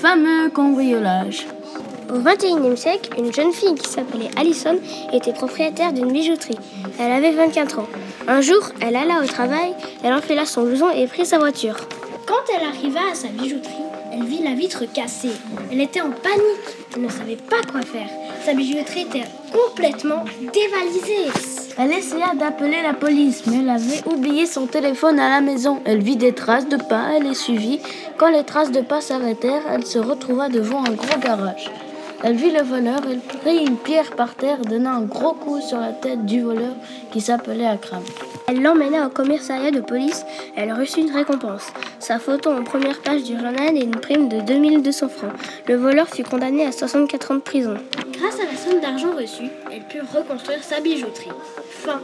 fameux cambriolage. Au XXIe siècle, une jeune fille qui s'appelait Alison était propriétaire d'une bijouterie. Elle avait 24 ans. Un jour, elle alla au travail, elle enfila son blouson et prit sa voiture. Quand elle arriva à sa bijouterie, elle vit la vitre cassée. Elle était en panique. Elle ne savait pas quoi faire. Sa bijouterie était complètement dévalisée. Elle essaya d'appeler la police, mais elle avait oublié son téléphone à la maison. Elle vit des traces de pas, elle les suivit. Quand les traces de pas s'arrêtèrent, elle se retrouva devant un gros garage. Elle vit le voleur, elle prit une pierre par terre, donna un gros coup sur la tête du voleur qui s'appelait Akram. Elle l'emmena au commissariat de police. Elle reçut une récompense. Sa photo en première page du journal et une prime de 2200 francs. Le voleur fut condamné à 64 ans de prison. Grâce à la somme d'argent reçue, elle put reconstruire sa bijouterie. Fin.